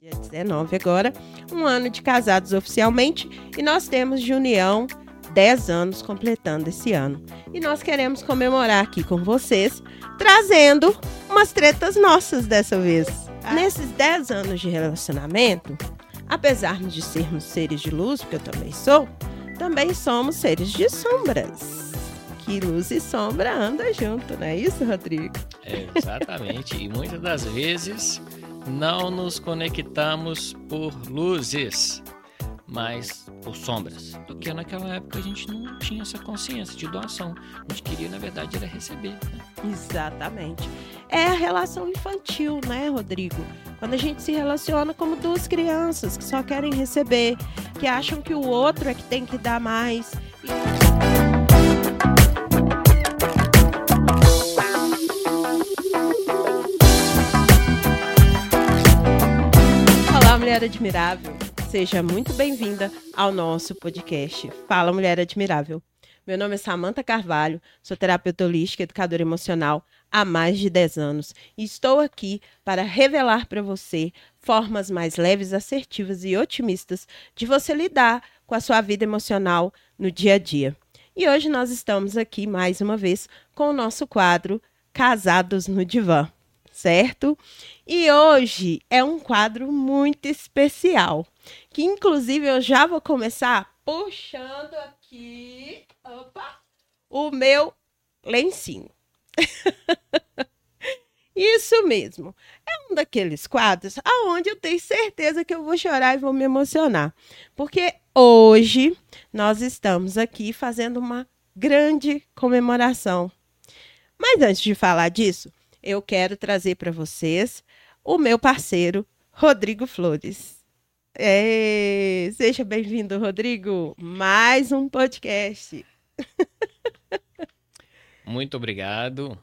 Dia 19 agora, um ano de casados oficialmente e nós temos de união 10 anos completando esse ano. E nós queremos comemorar aqui com vocês, trazendo umas tretas nossas dessa vez. Ah. Nesses 10 anos de relacionamento, apesar de sermos seres de luz, porque eu também sou, também somos seres de sombras. Que luz e sombra andam junto, não é isso, Rodrigo? É, exatamente. e muitas das vezes não nos conectamos por luzes, mas por sombras. Porque naquela época a gente não tinha essa consciência de doação. A gente queria, na verdade, era receber. Né? Exatamente. É a relação infantil, né, Rodrigo? Quando a gente se relaciona como duas crianças que só querem receber, que acham que o outro é que tem que dar mais. Mulher Admirável, seja muito bem-vinda ao nosso podcast Fala Mulher Admirável. Meu nome é Samanta Carvalho, sou terapeuta holística e educadora emocional há mais de 10 anos e estou aqui para revelar para você formas mais leves, assertivas e otimistas de você lidar com a sua vida emocional no dia a dia. E hoje nós estamos aqui mais uma vez com o nosso quadro Casados no Divã certo? E hoje é um quadro muito especial, que inclusive eu já vou começar puxando aqui, opa, o meu lencinho. Isso mesmo. É um daqueles quadros aonde eu tenho certeza que eu vou chorar e vou me emocionar. Porque hoje nós estamos aqui fazendo uma grande comemoração. Mas antes de falar disso, eu quero trazer para vocês o meu parceiro, Rodrigo Flores. É, seja bem-vindo, Rodrigo. Mais um podcast. Muito obrigado.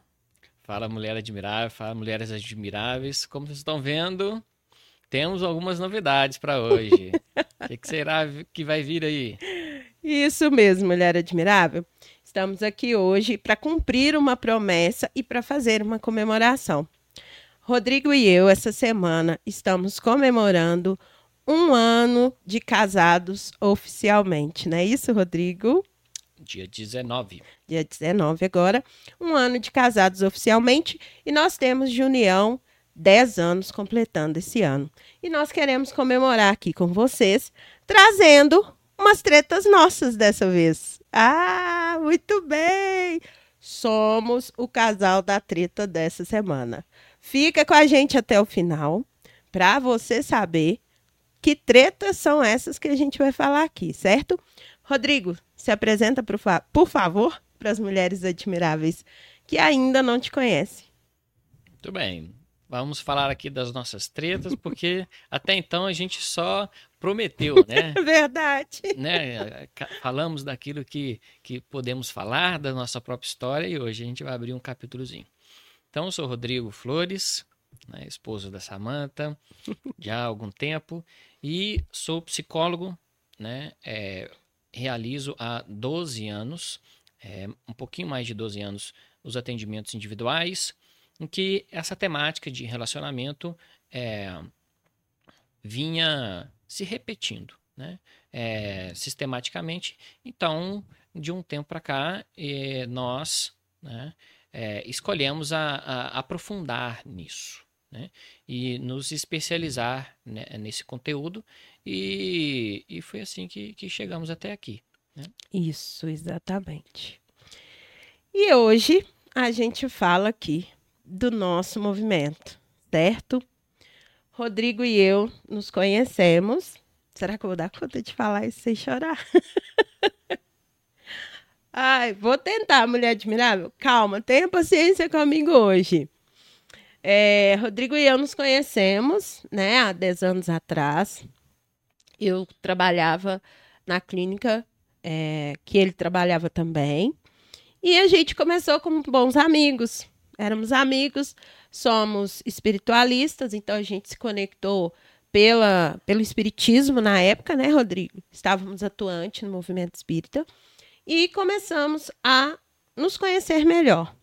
Fala Mulher Admirável, fala Mulheres Admiráveis. Como vocês estão vendo, temos algumas novidades para hoje. O que, que será que vai vir aí? Isso mesmo, Mulher Admirável. Estamos aqui hoje para cumprir uma promessa e para fazer uma comemoração. Rodrigo e eu, essa semana, estamos comemorando um ano de casados oficialmente, não é isso, Rodrigo? Dia 19. Dia 19 agora. Um ano de casados oficialmente e nós temos de união 10 anos completando esse ano. E nós queremos comemorar aqui com vocês, trazendo umas tretas nossas dessa vez. Ah, muito bem! Somos o casal da treta dessa semana. Fica com a gente até o final para você saber que tretas são essas que a gente vai falar aqui, certo? Rodrigo, se apresenta, por, fa por favor, para as mulheres admiráveis que ainda não te conhecem. Muito bem. Vamos falar aqui das nossas tretas, porque até então a gente só prometeu, né? Verdade. Né? Falamos daquilo que, que podemos falar, da nossa própria história, e hoje a gente vai abrir um capítulozinho. Então, eu sou Rodrigo Flores, né, esposo da Samanta, já há algum tempo, e sou psicólogo, né? É, realizo há 12 anos, é, um pouquinho mais de 12 anos, os atendimentos individuais, em que essa temática de relacionamento é, vinha se repetindo, né? É, sistematicamente. Então, de um tempo para cá, é, nós né, é, escolhemos a, a, aprofundar nisso. Né? E nos especializar né, nesse conteúdo, e, e foi assim que, que chegamos até aqui. Né? Isso, exatamente. E hoje a gente fala aqui do nosso movimento, certo? Rodrigo e eu nos conhecemos. Será que eu vou dar conta de falar isso sem chorar? Ai, vou tentar, mulher admirável. Calma, tenha paciência comigo hoje. É, Rodrigo e eu nos conhecemos, né, há 10 anos atrás. Eu trabalhava na clínica é, que ele trabalhava também. E a gente começou como bons amigos. Éramos amigos, somos espiritualistas, então a gente se conectou pela, pelo espiritismo na época, né, Rodrigo? Estávamos atuantes no movimento espírita e começamos a nos conhecer melhor.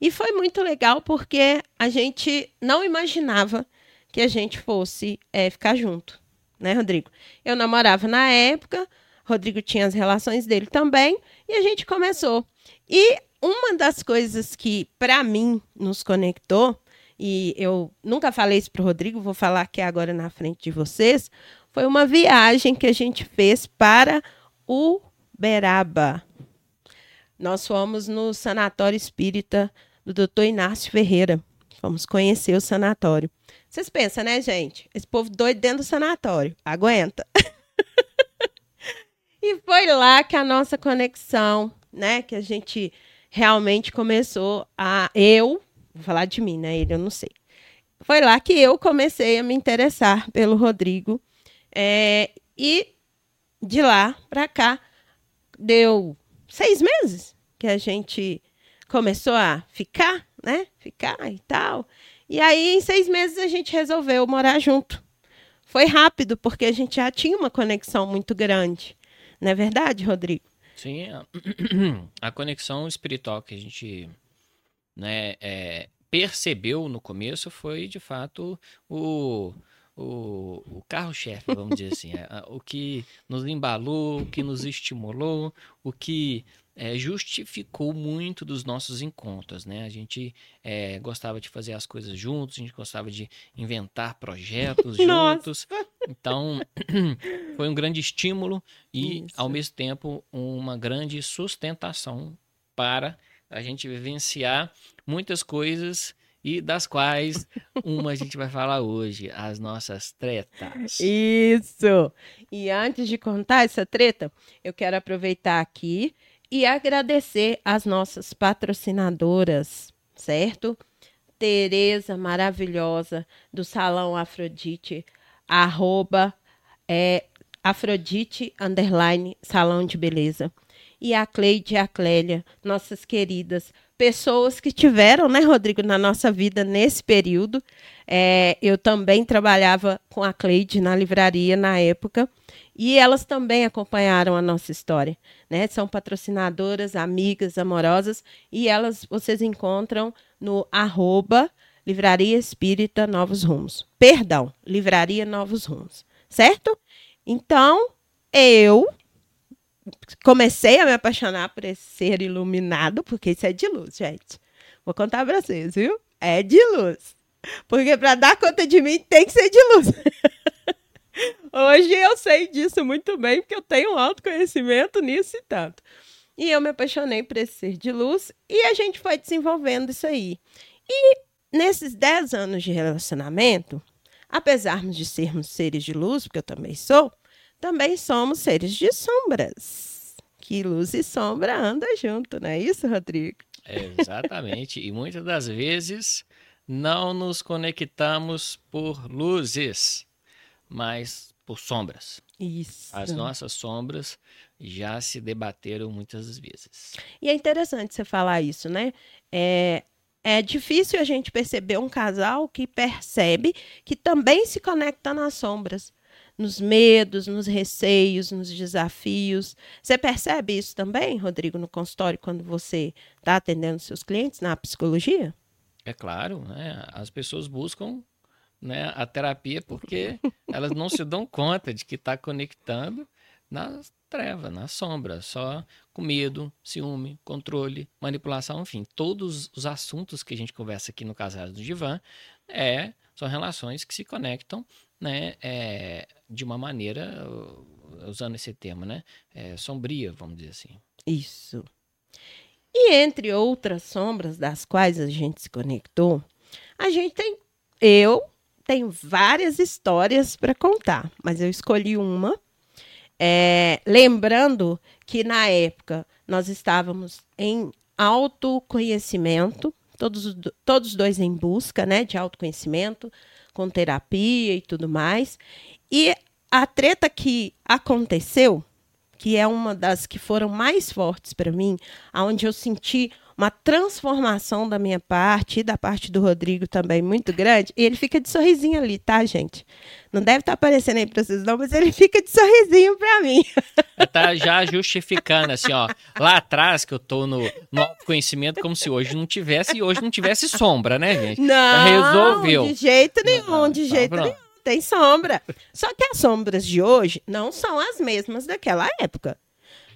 E foi muito legal porque a gente não imaginava que a gente fosse é, ficar junto, né, Rodrigo? Eu namorava na época, Rodrigo tinha as relações dele também, e a gente começou. E uma das coisas que, para mim, nos conectou, e eu nunca falei isso para o Rodrigo, vou falar aqui agora na frente de vocês, foi uma viagem que a gente fez para Uberaba. Nós fomos no Sanatório Espírita do Dr. Inácio Ferreira. Fomos conhecer o sanatório. Vocês pensam, né, gente? Esse povo doido dentro do sanatório. Aguenta. e foi lá que a nossa conexão, né? Que a gente realmente começou a. Eu, vou falar de mim, né? Ele eu não sei. Foi lá que eu comecei a me interessar pelo Rodrigo. É, e de lá para cá, deu seis meses que a gente começou a ficar, né? Ficar e tal. E aí, em seis meses, a gente resolveu morar junto. Foi rápido, porque a gente já tinha uma conexão muito grande. Não é verdade, Rodrigo? Sim, a, a conexão espiritual que a gente né, é, percebeu no começo foi, de fato, o, o, o carro-chefe, vamos dizer assim. É, o que nos embalou, o que nos estimulou, o que é, justificou muito dos nossos encontros, né? A gente é, gostava de fazer as coisas juntos, a gente gostava de inventar projetos juntos. Então, foi um grande estímulo e, Isso. ao mesmo tempo, uma grande sustentação para a gente vivenciar muitas coisas e das quais uma a gente vai falar hoje, as nossas tretas. Isso! E antes de contar essa treta, eu quero aproveitar aqui e agradecer as nossas patrocinadoras, certo? Tereza maravilhosa do Salão Afrodite, arroba é, Afrodite underline Salão de Beleza. E a Cleide e a Clélia, nossas queridas pessoas que tiveram, né, Rodrigo, na nossa vida nesse período. É, eu também trabalhava com a Cleide na livraria na época. E elas também acompanharam a nossa história, né? São patrocinadoras, amigas, amorosas, e elas vocês encontram no arroba Livraria Espírita Novos Rumos. Perdão, Livraria Novos Rumos, certo? Então, eu comecei a me apaixonar por esse ser iluminado, porque isso é de luz, gente. Vou contar para vocês, viu? É de luz. Porque para dar conta de mim tem que ser de luz. Hoje eu sei disso muito bem, porque eu tenho um autoconhecimento nisso e tanto. E eu me apaixonei por esse ser de luz e a gente foi desenvolvendo isso aí. E nesses 10 anos de relacionamento, apesar de sermos seres de luz, porque eu também sou, também somos seres de sombras. Que luz e sombra andam junto, não é isso, Rodrigo? É, exatamente. e muitas das vezes não nos conectamos por luzes mas por sombras. Isso. As nossas sombras já se debateram muitas vezes. E é interessante você falar isso, né? É, é difícil a gente perceber um casal que percebe que também se conecta nas sombras, nos medos, nos receios, nos desafios. Você percebe isso também, Rodrigo, no consultório, quando você está atendendo seus clientes na psicologia? É claro, né? As pessoas buscam né, a terapia porque elas não se dão conta de que está conectando na treva, na sombra, só com medo, ciúme, controle, manipulação, enfim, todos os assuntos que a gente conversa aqui no Casais do Divã é, são relações que se conectam né, é, de uma maneira, usando esse termo, né, é, sombria, vamos dizer assim. Isso. E entre outras sombras das quais a gente se conectou, a gente tem eu tenho várias histórias para contar, mas eu escolhi uma. É, lembrando que na época nós estávamos em autoconhecimento, todos, todos dois em busca né, de autoconhecimento, com terapia e tudo mais. E a treta que aconteceu, que é uma das que foram mais fortes para mim, aonde eu senti uma transformação da minha parte e da parte do Rodrigo também muito grande. E ele fica de sorrisinho ali, tá, gente? Não deve estar tá aparecendo aí para vocês, não, mas ele fica de sorrisinho para mim. Tá já justificando, assim, ó. Lá atrás, que eu tô no, no conhecimento, como se hoje não tivesse, e hoje não tivesse sombra, né, gente? Não, Resolveu. de jeito nenhum, de jeito nenhum. Tem sombra. Só que as sombras de hoje não são as mesmas daquela época.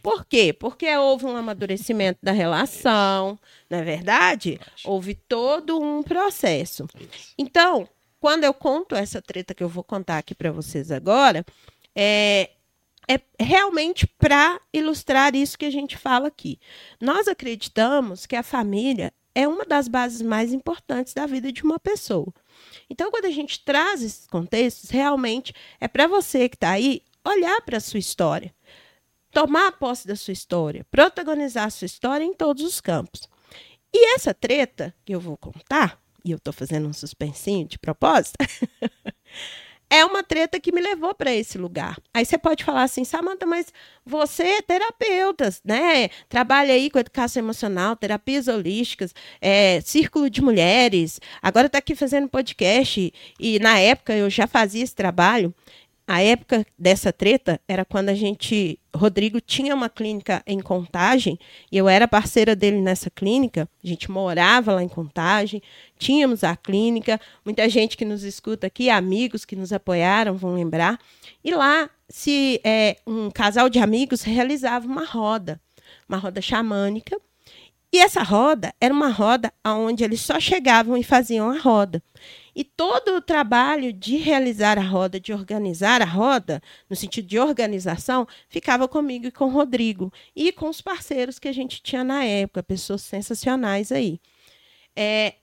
Por quê? Porque houve um amadurecimento da relação, não é verdade? Houve todo um processo. Então, quando eu conto essa treta que eu vou contar aqui para vocês agora, é, é realmente para ilustrar isso que a gente fala aqui. Nós acreditamos que a família é uma das bases mais importantes da vida de uma pessoa. Então, quando a gente traz esses contextos, realmente é para você que está aí olhar para a sua história tomar posse da sua história, protagonizar a sua história em todos os campos. E essa treta que eu vou contar, e eu estou fazendo um suspensinho de propósito, é uma treta que me levou para esse lugar. Aí você pode falar assim, Samanta, mas você é terapeuta, né? Trabalha aí com educação emocional, terapias holísticas, é, círculo de mulheres, agora está aqui fazendo podcast, e na época eu já fazia esse trabalho. A época dessa treta era quando a gente. Rodrigo tinha uma clínica em Contagem, e eu era parceira dele nessa clínica. A gente morava lá em Contagem, tínhamos a clínica. Muita gente que nos escuta aqui, amigos que nos apoiaram, vão lembrar. E lá, se é, um casal de amigos realizava uma roda, uma roda xamânica. E essa roda era uma roda onde eles só chegavam e faziam a roda. E todo o trabalho de realizar a roda, de organizar a roda, no sentido de organização, ficava comigo e com o Rodrigo. E com os parceiros que a gente tinha na época, pessoas sensacionais aí. É,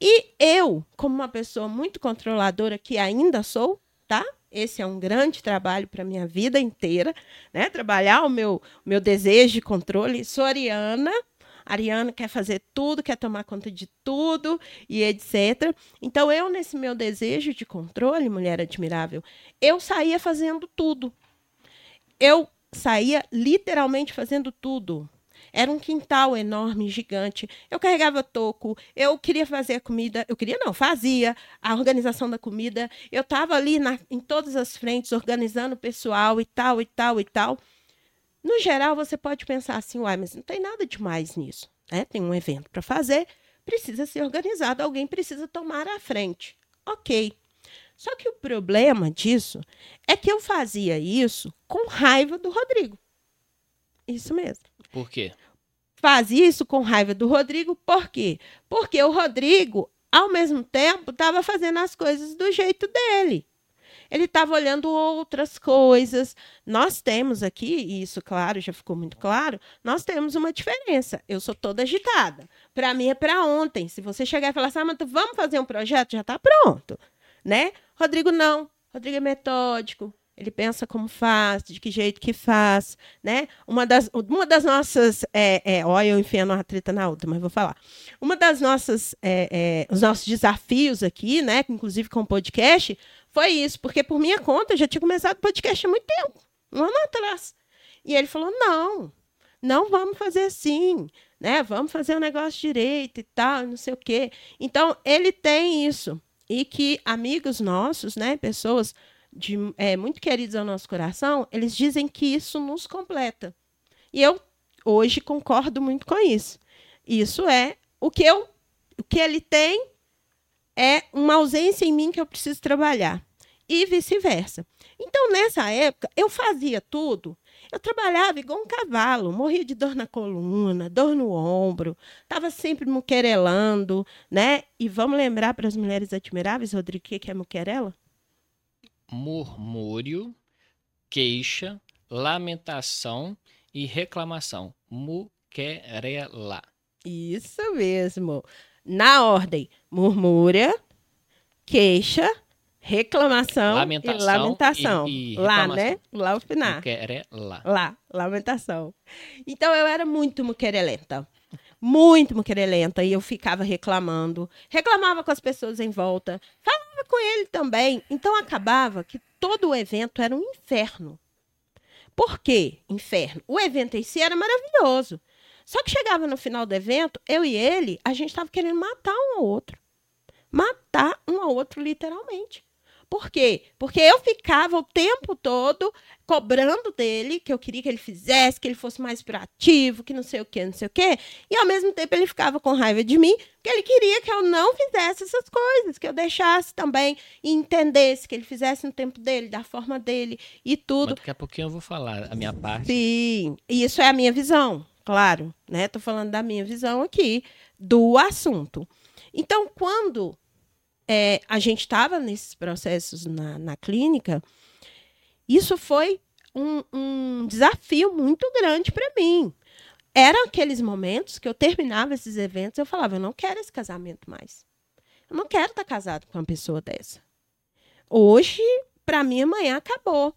e eu, como uma pessoa muito controladora, que ainda sou, tá? Esse é um grande trabalho para minha vida inteira, né? Trabalhar o meu, meu desejo de controle. Sou ariana, Ariana quer fazer tudo, quer tomar conta de tudo e etc. Então, eu, nesse meu desejo de controle, mulher admirável, eu saía fazendo tudo. Eu saía literalmente fazendo tudo. Era um quintal enorme, gigante. Eu carregava toco, eu queria fazer a comida, eu queria não, fazia a organização da comida. Eu estava ali na, em todas as frentes, organizando o pessoal e tal, e tal, e tal. No geral, você pode pensar assim, uai, mas não tem nada demais nisso. Né? Tem um evento para fazer, precisa ser organizado, alguém precisa tomar a frente. Ok. Só que o problema disso é que eu fazia isso com raiva do Rodrigo. Isso mesmo. Por quê? Fazia isso com raiva do Rodrigo, por quê? Porque o Rodrigo, ao mesmo tempo, estava fazendo as coisas do jeito dele ele estava olhando outras coisas. Nós temos aqui, e isso, claro, já ficou muito claro, nós temos uma diferença. Eu sou toda agitada. Para mim é para ontem. Se você chegar e falar assim, ah, vamos fazer um projeto, já está pronto. Né? Rodrigo, não. Rodrigo é metódico, ele pensa como faz, de que jeito que faz, né? Uma das, uma das nossas, é, é, olha, eu enfiando uma treta na outra, mas vou falar. Uma das nossas, é, é, os nossos desafios aqui, né, inclusive com o podcast, foi isso, porque por minha conta eu já tinha começado o podcast há muito tempo, um ano atrás. E ele falou: não, não vamos fazer assim, né? Vamos fazer o um negócio direito e tal, não sei o quê. Então, ele tem isso. E que amigos nossos, né, pessoas de, é, muito queridos ao nosso coração, eles dizem que isso nos completa. E eu hoje concordo muito com isso. Isso é o que eu, o que ele tem é uma ausência em mim que eu preciso trabalhar e vice-versa. Então, nessa época, eu fazia tudo. Eu trabalhava igual um cavalo, morria de dor na coluna, dor no ombro, estava sempre muquerelando, né? E vamos lembrar para as mulheres admiráveis, Rodrigo, o que é muquerela? Murmúrio, queixa, lamentação e reclamação. Muquerela. Isso mesmo. Na ordem: murmúria, queixa, reclamação lamentação e lamentação. E, e lá, né? Lá o final. Muquerela. Lá, lamentação. Então eu era muito muquerelenta. Muito muquerelenta. E eu ficava reclamando. Reclamava com as pessoas em volta. Falava com ele também. Então acabava que todo o evento era um inferno. Por quê? Inferno. O evento em si era maravilhoso. Só que chegava no final do evento, eu e ele, a gente estava querendo matar um ao outro. Matar um ao outro, literalmente. Por quê? Porque eu ficava o tempo todo cobrando dele, que eu queria que ele fizesse, que ele fosse mais proativo, que não sei o que, não sei o que. E ao mesmo tempo ele ficava com raiva de mim, porque ele queria que eu não fizesse essas coisas, que eu deixasse também e entendesse, que ele fizesse no tempo dele, da forma dele e tudo. Mas daqui a pouquinho eu vou falar a minha parte. Sim, e isso é a minha visão, claro, né? Tô falando da minha visão aqui do assunto. Então, quando é, a gente estava nesses processos na, na clínica, isso foi um, um desafio muito grande para mim. Eram aqueles momentos que eu terminava esses eventos, eu falava, eu não quero esse casamento mais. Eu não quero estar casado com uma pessoa dessa. Hoje, para mim, amanhã acabou.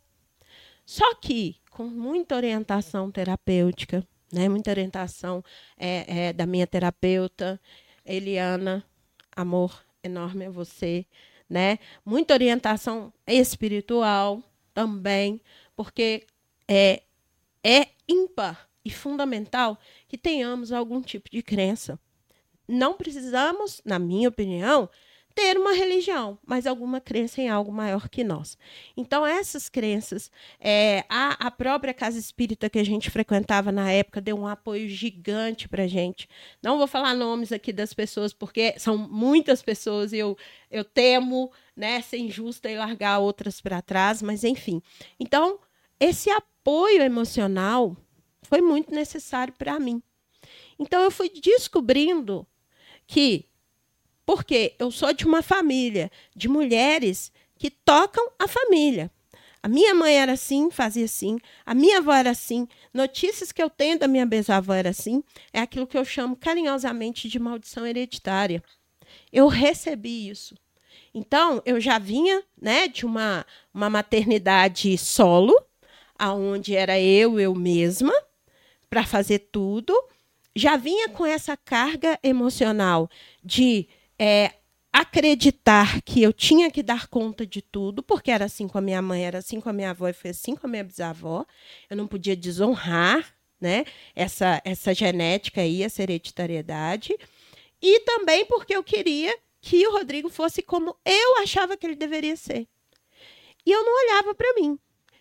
Só que, com muita orientação terapêutica, né, muita orientação é, é, da minha terapeuta, Eliana, amor, enorme a você, né? Muita orientação espiritual também, porque é, é ímpar e fundamental que tenhamos algum tipo de crença. Não precisamos, na minha opinião, ter uma religião, mas alguma crença em algo maior que nós. Então, essas crenças, é, a, a própria casa espírita que a gente frequentava na época deu um apoio gigante para gente. Não vou falar nomes aqui das pessoas, porque são muitas pessoas e eu, eu temo né, ser injusta e largar outras para trás, mas enfim. Então, esse apoio emocional foi muito necessário para mim. Então, eu fui descobrindo que porque eu sou de uma família de mulheres que tocam a família. A minha mãe era assim, fazia assim. A minha avó era assim. Notícias que eu tenho da minha bisavó era assim. É aquilo que eu chamo carinhosamente de maldição hereditária. Eu recebi isso. Então, eu já vinha né, de uma, uma maternidade solo, aonde era eu, eu mesma, para fazer tudo. Já vinha com essa carga emocional de é, acreditar que eu tinha que dar conta de tudo, porque era assim com a minha mãe, era assim com a minha avó e foi assim com a minha bisavó. Eu não podia desonrar né, essa, essa genética aí, essa hereditariedade. E também porque eu queria que o Rodrigo fosse como eu achava que ele deveria ser. E eu não olhava para mim.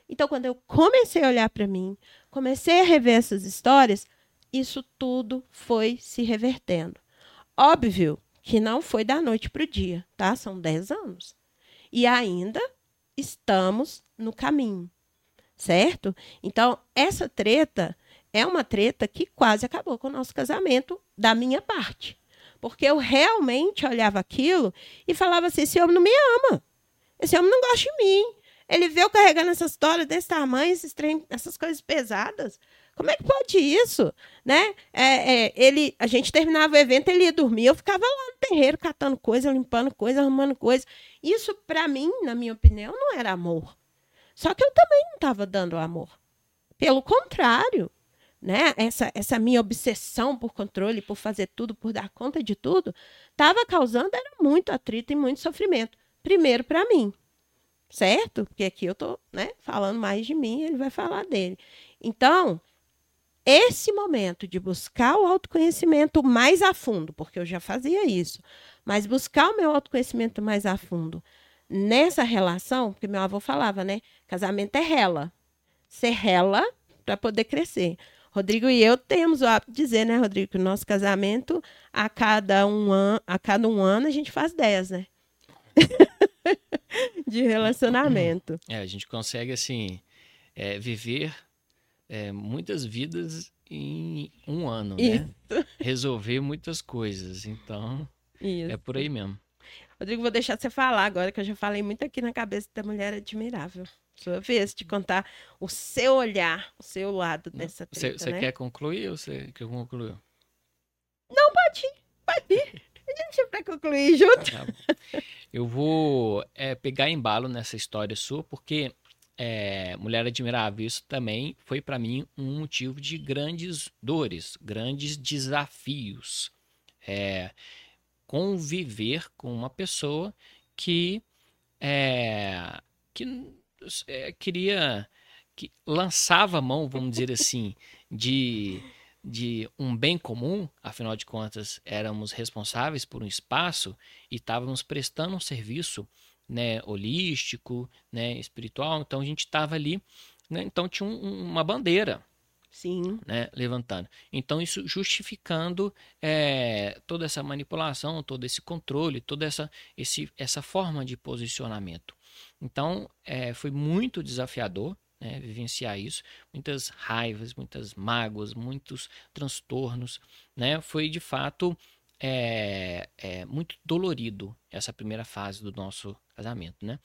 Então, quando eu comecei a olhar para mim, comecei a rever essas histórias, isso tudo foi se revertendo. Óbvio que não foi da noite para o dia, tá? São 10 anos. E ainda estamos no caminho, certo? Então, essa treta é uma treta que quase acabou com o nosso casamento, da minha parte. Porque eu realmente olhava aquilo e falava assim: esse homem não me ama. Esse homem não gosta de mim. Ele veio carregando essa história desse tamanho, esses trem, essas coisas pesadas. Como é que pode isso? Né? É, é, ele, a gente terminava o evento, ele ia dormir, eu ficava lá no terreiro catando coisa, limpando coisa, arrumando coisa. Isso, para mim, na minha opinião, não era amor. Só que eu também não estava dando amor. Pelo contrário, né? Essa, essa minha obsessão por controle, por fazer tudo, por dar conta de tudo, estava causando era muito atrito e muito sofrimento. Primeiro para mim, certo? Porque aqui eu tô, né, falando mais de mim, ele vai falar dele. Então, esse momento de buscar o autoconhecimento mais a fundo, porque eu já fazia isso, mas buscar o meu autoconhecimento mais a fundo nessa relação, porque meu avô falava, né? Casamento é rela. Ser rela para poder crescer. Rodrigo e eu temos o hábito de dizer, né, Rodrigo, que o nosso casamento, a cada um, an a cada um ano, a gente faz dez, né? de relacionamento. É, a gente consegue, assim, é, viver é, muitas vidas em um ano, né? Isso. né? Resolver muitas coisas. Então, Isso. é por aí mesmo. Rodrigo, vou deixar você falar agora, que eu já falei muito aqui na cabeça da mulher admirável. Sua vez de contar o seu olhar, o seu lado dessa treta, Você né? quer concluir ou você quer concluir? Não, pode ir, pode ir. A gente vai concluir junto. Tá eu vou é, pegar embalo nessa história sua, porque é, Mulher Admirável, isso também foi para mim um motivo de grandes dores, grandes desafios. É, conviver com uma pessoa que, é, que é, queria, que lançava a mão, vamos dizer assim, de de um bem comum, afinal de contas, éramos responsáveis por um espaço e estávamos prestando um serviço né, holístico, né, espiritual, então a gente estava ali, né, então tinha um, uma bandeira Sim. Né, levantando. Então, isso justificando é, toda essa manipulação, todo esse controle, toda essa, esse, essa forma de posicionamento. Então, é, foi muito desafiador né, vivenciar isso. Muitas raivas, muitas mágoas, muitos transtornos. Né? Foi, de fato, é, é, muito dolorido essa primeira fase do nosso casamento. Né?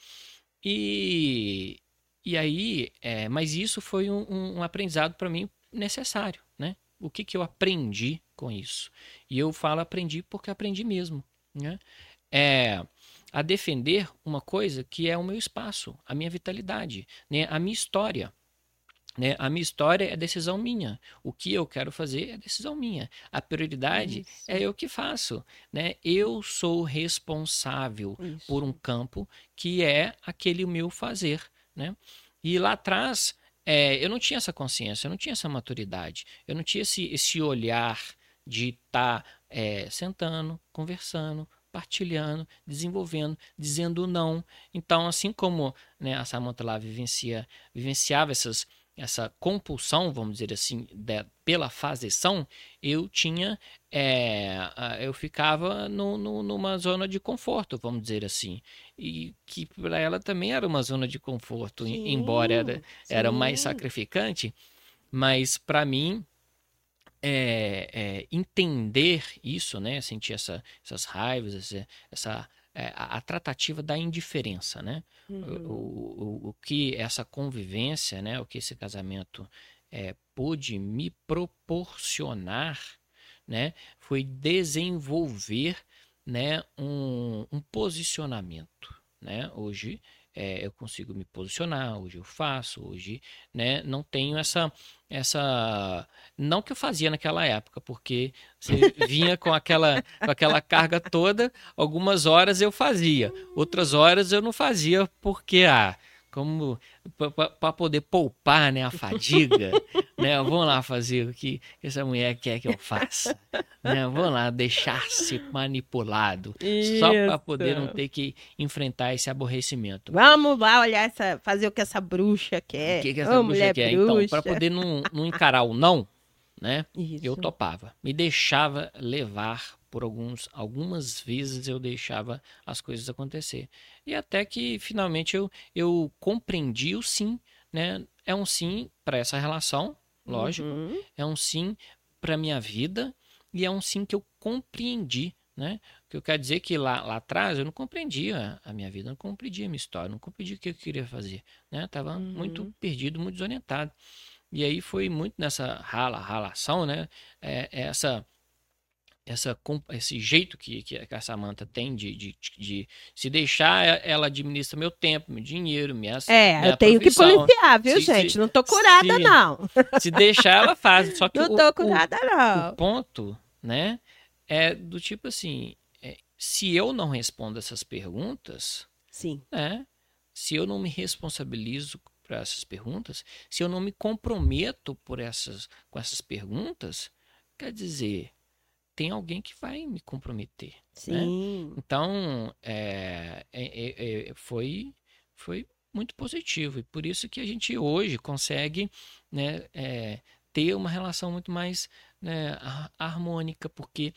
E, e aí, é, mas isso foi um, um aprendizado para mim necessário, né? O que, que eu aprendi com isso? E eu falo aprendi porque aprendi mesmo, né? É a defender uma coisa que é o meu espaço, a minha vitalidade, né? A minha história. Né? A minha história é decisão minha. O que eu quero fazer é decisão minha. A prioridade Isso. é eu que faço. Né? Eu sou responsável Isso. por um campo que é aquele meu fazer. Né? E lá atrás, é, eu não tinha essa consciência, eu não tinha essa maturidade, eu não tinha esse, esse olhar de estar tá, é, sentando, conversando, partilhando, desenvolvendo, dizendo não. Então, assim como né, a Samantha lá vivencia, vivenciava essas essa compulsão, vamos dizer assim, de, pela fazeção, eu tinha, é, eu ficava no, no, numa zona de conforto, vamos dizer assim, e que para ela também era uma zona de conforto, sim, embora era, era mais sacrificante, mas para mim é, é, entender isso, né, sentir essa, essas raivas, essa, essa a, a, tratativa da indiferença, né? Uhum. O, o, o, que essa convivência, né? O que esse casamento é, pôde me proporcionar, né? Foi desenvolver, né? Um, um posicionamento, né? Hoje é, eu consigo me posicionar, hoje eu faço, hoje né, não tenho essa, essa. Não que eu fazia naquela época, porque você vinha com aquela, com aquela carga toda, algumas horas eu fazia, outras horas eu não fazia porque, ah, como para poder poupar né, a fadiga, né? Vamos lá fazer o que essa mulher quer que eu faça, né? Vamos lá deixar-se manipulado, Isso. só para poder não ter que enfrentar esse aborrecimento. Vamos lá olhar essa, fazer o que essa bruxa quer. O que, que essa Ô, bruxa quer? Bruxa. Então, para poder não, não encarar o não, né? Isso. Eu topava, me deixava levar por alguns, algumas vezes eu deixava as coisas acontecer. E até que finalmente eu, eu compreendi o sim, né? É um sim para essa relação, lógico. Uhum. É um sim para minha vida e é um sim que eu compreendi, né? O que eu quero dizer é que lá, lá atrás eu não compreendia a minha vida, não compreendia a minha história, não compreendia o que eu queria fazer, né? Tava uhum. muito perdido, muito desorientado. E aí foi muito nessa rala, ralação, né? É, essa essa, esse jeito que, que a Samanta tem de, de, de, se deixar, ela administra meu tempo, meu dinheiro, minhas. É, minha eu tenho profissão. que policiar, viu, se, gente? Se, não tô curada, se, não. Se deixar, ela faz. Só que não o, tô curada, o, não. O ponto, né, é do tipo assim: é, se eu não respondo essas perguntas, Sim. Né, se eu não me responsabilizo para essas perguntas, se eu não me comprometo por essas, com essas perguntas, quer dizer tem alguém que vai me comprometer. Né? Sim. Né? Então, é, é, é, foi, foi muito positivo. E por isso que a gente hoje consegue né, é, ter uma relação muito mais né, harmônica, porque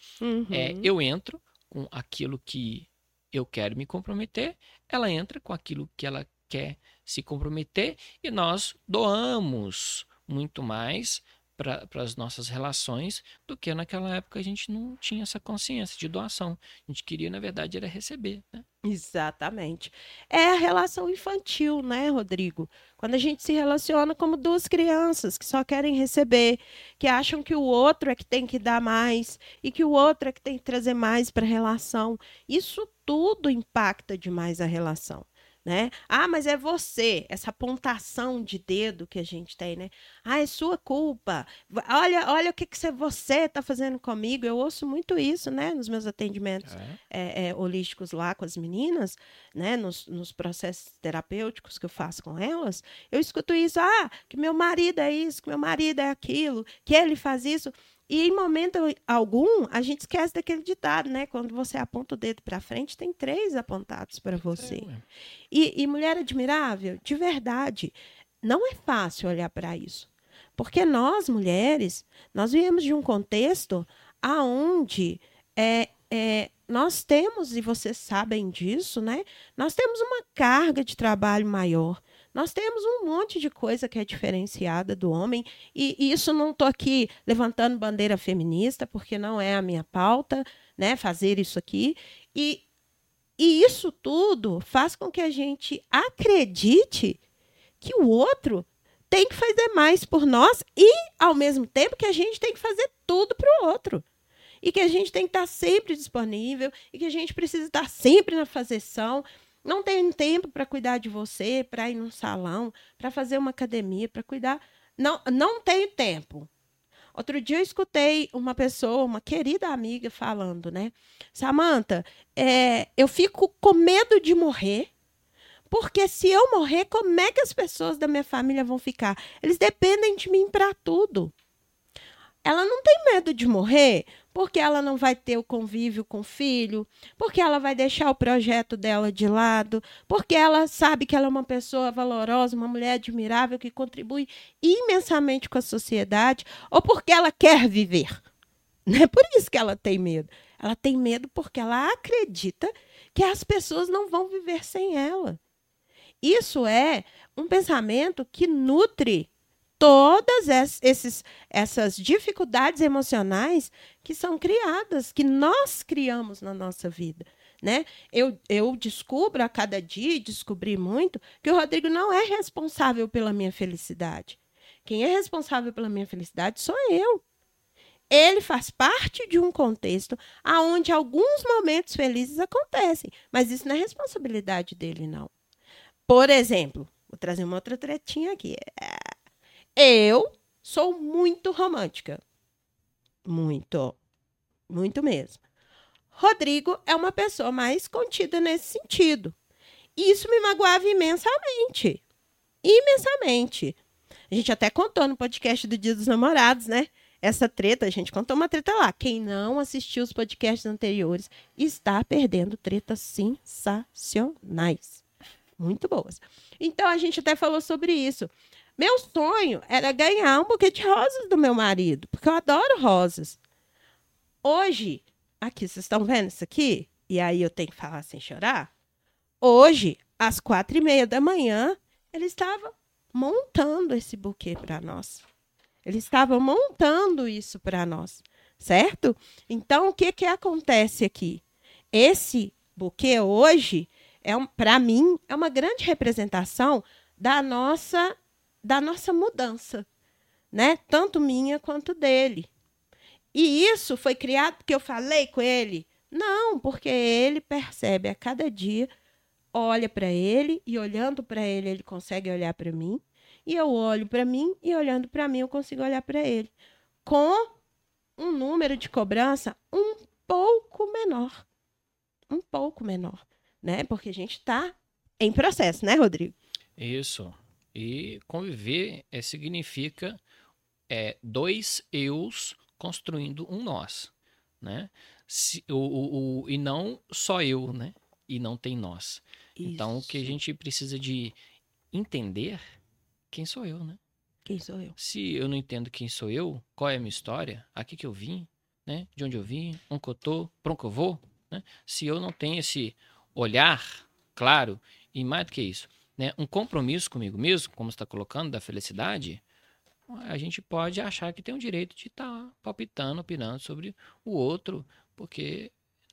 é, uhum. eu entro com aquilo que eu quero me comprometer, ela entra com aquilo que ela quer se comprometer e nós doamos muito mais para as nossas relações do que naquela época a gente não tinha essa consciência de doação. A gente queria, na verdade, era receber. Né? Exatamente. É a relação infantil, né, Rodrigo? Quando a gente se relaciona como duas crianças que só querem receber, que acham que o outro é que tem que dar mais e que o outro é que tem que trazer mais para a relação. Isso tudo impacta demais a relação. Né? Ah, mas é você, essa apontação de dedo que a gente tem, né? Ah, é sua culpa. Olha, olha o que, que você está fazendo comigo. Eu ouço muito isso, né? Nos meus atendimentos é. É, é, holísticos lá com as meninas, né? Nos, nos processos terapêuticos que eu faço com elas, eu escuto isso. Ah, que meu marido é isso, que meu marido é aquilo, que ele faz isso. E em momento algum, a gente esquece daquele ditado, né? Quando você aponta o dedo para frente, tem três apontados para você. E, e mulher admirável, de verdade, não é fácil olhar para isso. Porque nós, mulheres, nós viemos de um contexto aonde é, é, nós temos, e vocês sabem disso, né? Nós temos uma carga de trabalho maior. Nós temos um monte de coisa que é diferenciada do homem, e, e isso não estou aqui levantando bandeira feminista, porque não é a minha pauta, né, fazer isso aqui. E, e isso tudo faz com que a gente acredite que o outro tem que fazer mais por nós e, ao mesmo tempo, que a gente tem que fazer tudo para o outro. E que a gente tem que estar sempre disponível, e que a gente precisa estar sempre na fazeção. Não tem tempo para cuidar de você, para ir num salão, para fazer uma academia, para cuidar. Não, não tenho tempo. Outro dia eu escutei uma pessoa, uma querida amiga, falando, né? Samanta, é, eu fico com medo de morrer, porque se eu morrer, como é que as pessoas da minha família vão ficar? Eles dependem de mim para tudo. Ela não tem medo de morrer porque ela não vai ter o convívio com o filho, porque ela vai deixar o projeto dela de lado, porque ela sabe que ela é uma pessoa valorosa, uma mulher admirável que contribui imensamente com a sociedade, ou porque ela quer viver. Não é por isso que ela tem medo. Ela tem medo porque ela acredita que as pessoas não vão viver sem ela. Isso é um pensamento que nutre todas esses, essas dificuldades emocionais que são criadas, que nós criamos na nossa vida. Né? Eu, eu descubro a cada dia, descobri muito, que o Rodrigo não é responsável pela minha felicidade. Quem é responsável pela minha felicidade sou eu. Ele faz parte de um contexto onde alguns momentos felizes acontecem, mas isso não é responsabilidade dele, não. Por exemplo, vou trazer uma outra tretinha aqui. Eu sou muito romântica. Muito. Muito mesmo. Rodrigo é uma pessoa mais contida nesse sentido. Isso me magoava imensamente. Imensamente. A gente até contou no podcast do Dia dos Namorados, né? Essa treta, a gente contou uma treta lá. Quem não assistiu os podcasts anteriores está perdendo tretas sensacionais. Muito boas. Então a gente até falou sobre isso. Meu sonho era ganhar um buquê de rosas do meu marido, porque eu adoro rosas. Hoje, aqui, vocês estão vendo isso aqui? E aí eu tenho que falar sem chorar? Hoje, às quatro e meia da manhã, ele estava montando esse buquê para nós. Ele estava montando isso para nós, certo? Então, o que, que acontece aqui? Esse buquê hoje, é um, para mim, é uma grande representação da nossa da nossa mudança, né? Tanto minha quanto dele. E isso foi criado porque eu falei com ele? Não, porque ele percebe a cada dia, olha para ele e olhando para ele, ele consegue olhar para mim, e eu olho para mim e olhando para mim eu consigo olhar para ele. Com um número de cobrança um pouco menor. Um pouco menor, né? Porque a gente está em processo, né, Rodrigo? Isso. E conviver é, significa é, dois eus construindo um nós, né? Se, o, o, o, e não só eu, né? E não tem nós. Isso. Então, o que a gente precisa de entender quem sou eu, né? Quem sou eu? Se eu não entendo quem sou eu, qual é a minha história, aqui que eu vim, né? De onde eu vim, onde eu tô, para onde eu vou, né? Se eu não tenho esse olhar claro e mais do que isso, né, um compromisso comigo mesmo, como está colocando, da felicidade, a gente pode achar que tem o direito de estar tá palpitando, opinando sobre o outro, porque,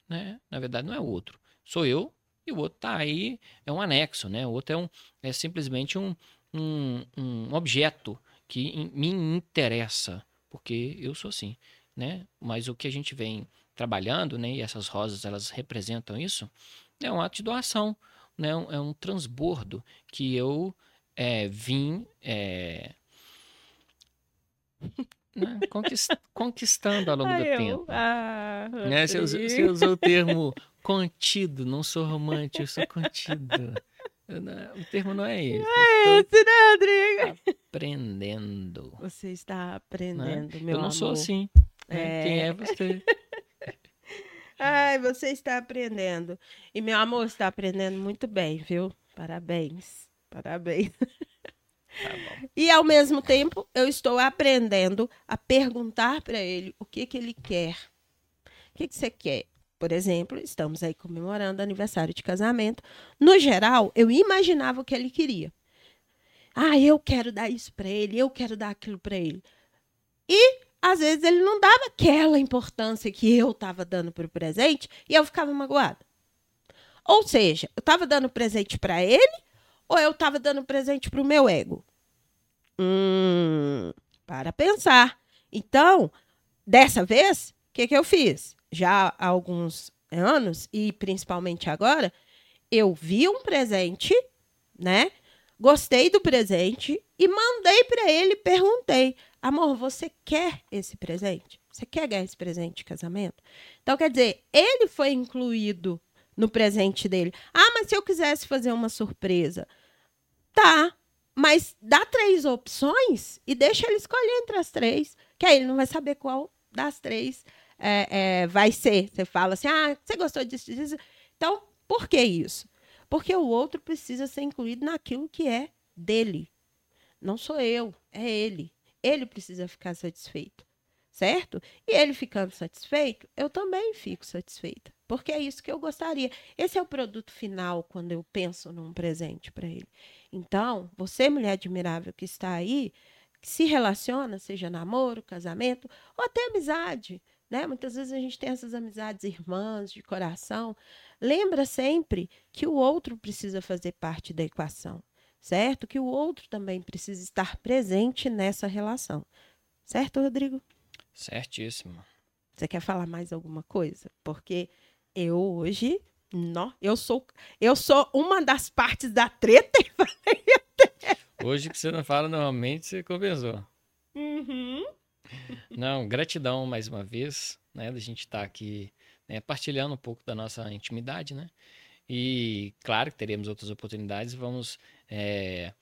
né, na verdade, não é o outro. Sou eu e o outro está aí, é um anexo, né? O outro é, um, é simplesmente um, um, um objeto que me interessa, porque eu sou assim, né? Mas o que a gente vem trabalhando, né, e essas rosas, elas representam isso, é um ato de doação né, é um transbordo que eu é, vim é, né, conquist, conquistando ao longo Ai, do eu- tempo. Ah, Né? Você, usou, você usou o termo contido, não sou romântico, eu sou contido. Não- o termo não é esse. Esse, né, Rodrigo? aprendendo. Você está aprendendo, meu eu não amor. sou assim. né? É. Quem é você? Ai, você está aprendendo. E meu amor está aprendendo muito bem, viu? Parabéns. Parabéns. Tá. E ao mesmo tempo, eu estou aprendendo a perguntar para ele o que que ele quer. O que que você quer? Por exemplo, estamos aí comemorando aniversário de casamento. No geral, eu imaginava o que ele queria. Ah, eu quero dar isso para ele, eu quero dar aquilo para ele. E às vezes ele não dava aquela importância que eu estava dando para o presente e eu ficava magoada. Ou seja, eu estava dando presente para ele ou eu estava dando presente para o meu ego? Hum, para pensar. Então, dessa vez, o que, que eu fiz? Já há alguns anos, e principalmente agora, eu vi um presente, né? Gostei do presente e mandei para ele, perguntei: amor, você quer esse presente? Você quer ganhar esse presente de casamento? Então, quer dizer, ele foi incluído no presente dele. Ah, mas se eu quisesse fazer uma surpresa. Tá, mas dá três opções e deixa ele escolher entre as três, que aí ele não vai saber qual das três é, é, vai ser. Você fala assim, ah, você gostou disso, disso. Então, por que isso? Porque o outro precisa ser incluído naquilo que é dele. Não sou eu, é ele. Ele precisa ficar satisfeito, certo? E ele ficando satisfeito, eu também fico satisfeita, porque é isso que eu gostaria. Esse é o produto final quando eu penso num presente para ele. Então, você, mulher admirável que está aí, que se relaciona, seja namoro, casamento ou até amizade, né? Muitas vezes a gente tem essas amizades irmãs de coração. Lembra sempre que o outro precisa fazer parte da equação, certo? Que o outro também precisa estar presente nessa relação. Certo, Rodrigo? Certíssimo. Você quer falar mais alguma coisa? Porque eu hoje, não, eu sou eu sou uma das partes da treta. Hoje que você não fala normalmente, você compensou. Uhum. Não, gratidão mais uma vez, né, da gente estar aqui né, partilhando um pouco da nossa intimidade, né? E claro que teremos outras oportunidades, vamos é,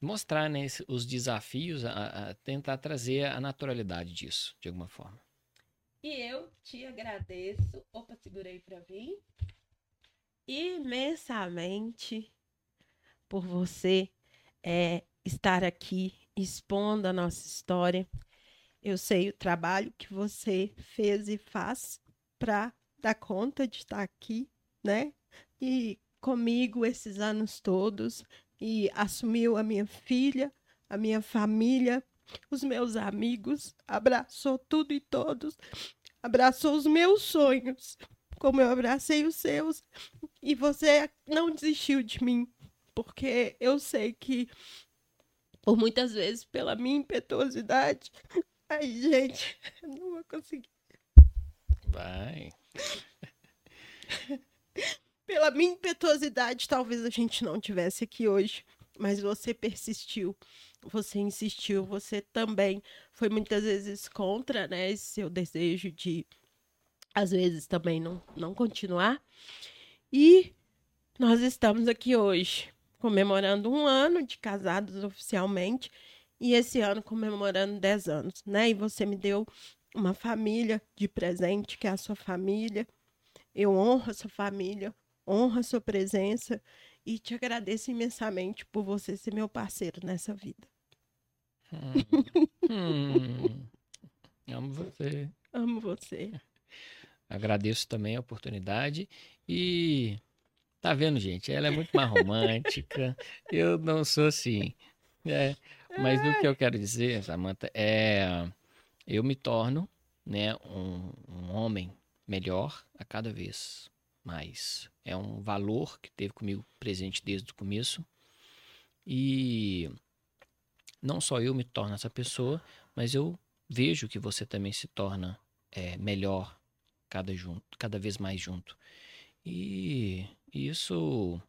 mostrar né, os desafios, a, a tentar trazer a naturalidade disso, de alguma forma. E eu te agradeço. Opa, segurei para vir. Imensamente por você é, estar aqui expondo a nossa história. Eu sei o trabalho que você fez e faz para dar conta de estar aqui, né? E comigo esses anos todos e assumiu a minha filha, a minha família, os meus amigos, abraçou tudo e todos abraçou os meus sonhos, como eu abracei os seus, e você não desistiu de mim, porque eu sei que, por muitas vezes, pela minha impetuosidade, ai, gente, não vou conseguir. Vai. Pela minha impetuosidade, talvez a gente não tivesse aqui hoje, mas você persistiu, você insistiu, você também foi muitas vezes contra, né, esse seu desejo de, às vezes, também não, não continuar. E nós estamos aqui hoje, comemorando um ano de casados oficialmente, e esse ano comemorando 10 anos, né? E você me deu uma família de presente, que é a sua família. Eu honro a sua família, honro a sua presença e te agradeço imensamente por você ser meu parceiro nessa vida. Hum. Hum. Amo você. Amo você. Agradeço também a oportunidade e tá vendo, gente? Ela é muito mais romântica. Eu não sou assim. né? Mas o que eu quero dizer, Samantha, é eu me torno, né, um, um homem melhor a cada vez mais. É um valor que teve comigo presente desde o começo. E não só eu me torno essa pessoa, mas eu vejo que você também se torna é, melhor cada, junto, cada vez mais junto. E isso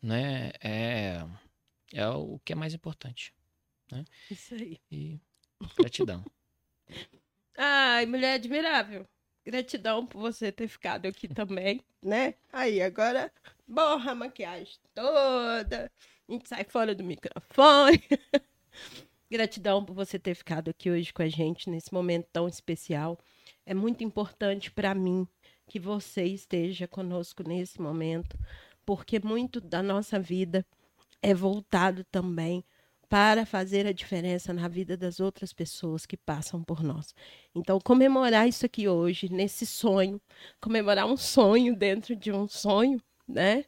né, é, é o que é mais importante. Né? Isso aí. E gratidão. Ai, mulher admirável. Gratidão por você ter ficado aqui também, né? Aí, agora borra a maquiagem toda. A gente sai fora do microfone. Gratidão por você ter ficado aqui hoje com a gente nesse momento tão especial. É muito importante para mim que você esteja conosco nesse momento, porque muito da nossa vida é voltado também para fazer a diferença na vida das outras pessoas que passam por nós. Então, comemorar isso aqui hoje, nesse sonho, comemorar um sonho dentro de um sonho, né?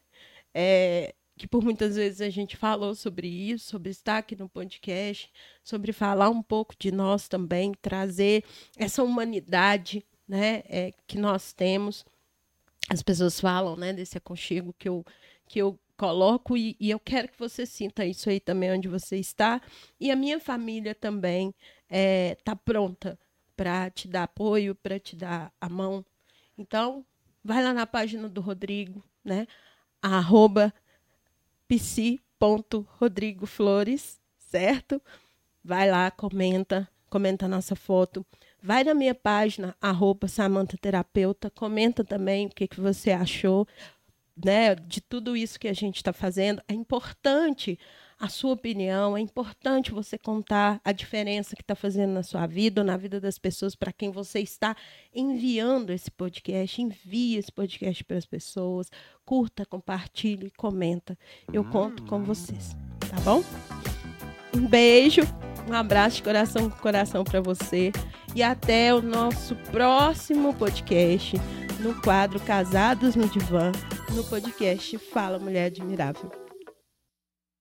É, que por muitas vezes a gente falou sobre isso, sobre estar aqui no podcast, sobre falar um pouco de nós também, trazer essa humanidade né, é, que nós temos. As pessoas falam né, desse aconchego que eu, que eu coloco e, e, eu quero que você sinta isso aí também onde você está. E a minha família também está é, pronta para te dar apoio, para te dar a mão. Então, vai lá na página do Rodrigo, né? Arroba psi.rodrigoflores, certo? Vai lá, comenta, comenta a nossa foto. Vai na minha página, arroba Terapeuta, comenta também o que, que você achou né, de tudo isso que a gente está fazendo. É importante a sua opinião, é importante você contar a diferença que está fazendo na sua vida ou na vida das pessoas para quem você está enviando esse podcast. Envie esse podcast para as pessoas, curta, compartilhe, comenta. Eu conto com vocês, tá bom? Um beijo, um abraço de coração com coração para você e até o nosso próximo podcast no quadro Casados no Divã, no podcast Fala Mulher Admirável.